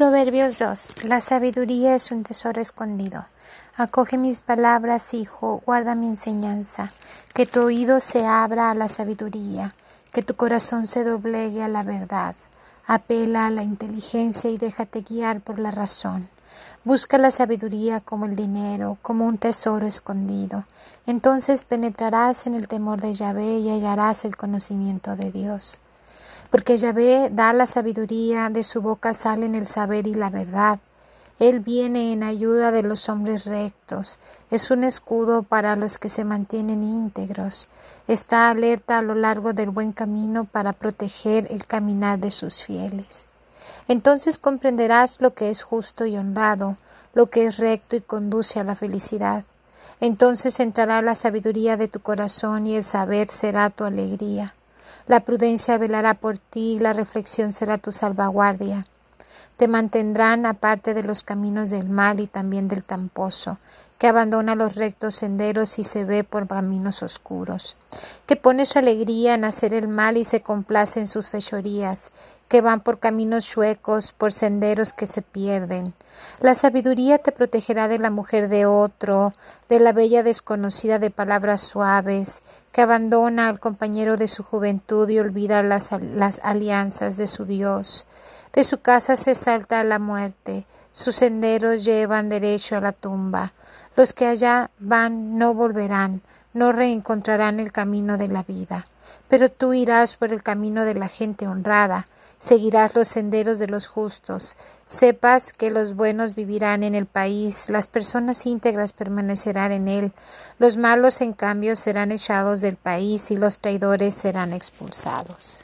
Proverbios 2. La sabiduría es un tesoro escondido. Acoge mis palabras, hijo, guarda mi enseñanza. Que tu oído se abra a la sabiduría, que tu corazón se doblegue a la verdad. Apela a la inteligencia y déjate guiar por la razón. Busca la sabiduría como el dinero, como un tesoro escondido. Entonces penetrarás en el temor de Yahvé y hallarás el conocimiento de Dios porque Yahvé da la sabiduría, de su boca salen el saber y la verdad. Él viene en ayuda de los hombres rectos, es un escudo para los que se mantienen íntegros, está alerta a lo largo del buen camino para proteger el caminar de sus fieles. Entonces comprenderás lo que es justo y honrado, lo que es recto y conduce a la felicidad. Entonces entrará la sabiduría de tu corazón y el saber será tu alegría. La prudencia velará por ti y la reflexión será tu salvaguardia. Te mantendrán aparte de los caminos del mal y también del tamposo, que abandona los rectos senderos y se ve por caminos oscuros, que pone su alegría en hacer el mal y se complace en sus fechorías, que van por caminos chuecos, por senderos que se pierden. La sabiduría te protegerá de la mujer de otro, de la bella desconocida de palabras suaves, que abandona al compañero de su juventud y olvida las, las alianzas de su Dios. De su casa se salta a la muerte, sus senderos llevan derecho a la tumba. Los que allá van no volverán, no reencontrarán el camino de la vida. Pero tú irás por el camino de la gente honrada, seguirás los senderos de los justos. Sepas que los buenos vivirán en el país, las personas íntegras permanecerán en él, los malos en cambio serán echados del país y los traidores serán expulsados.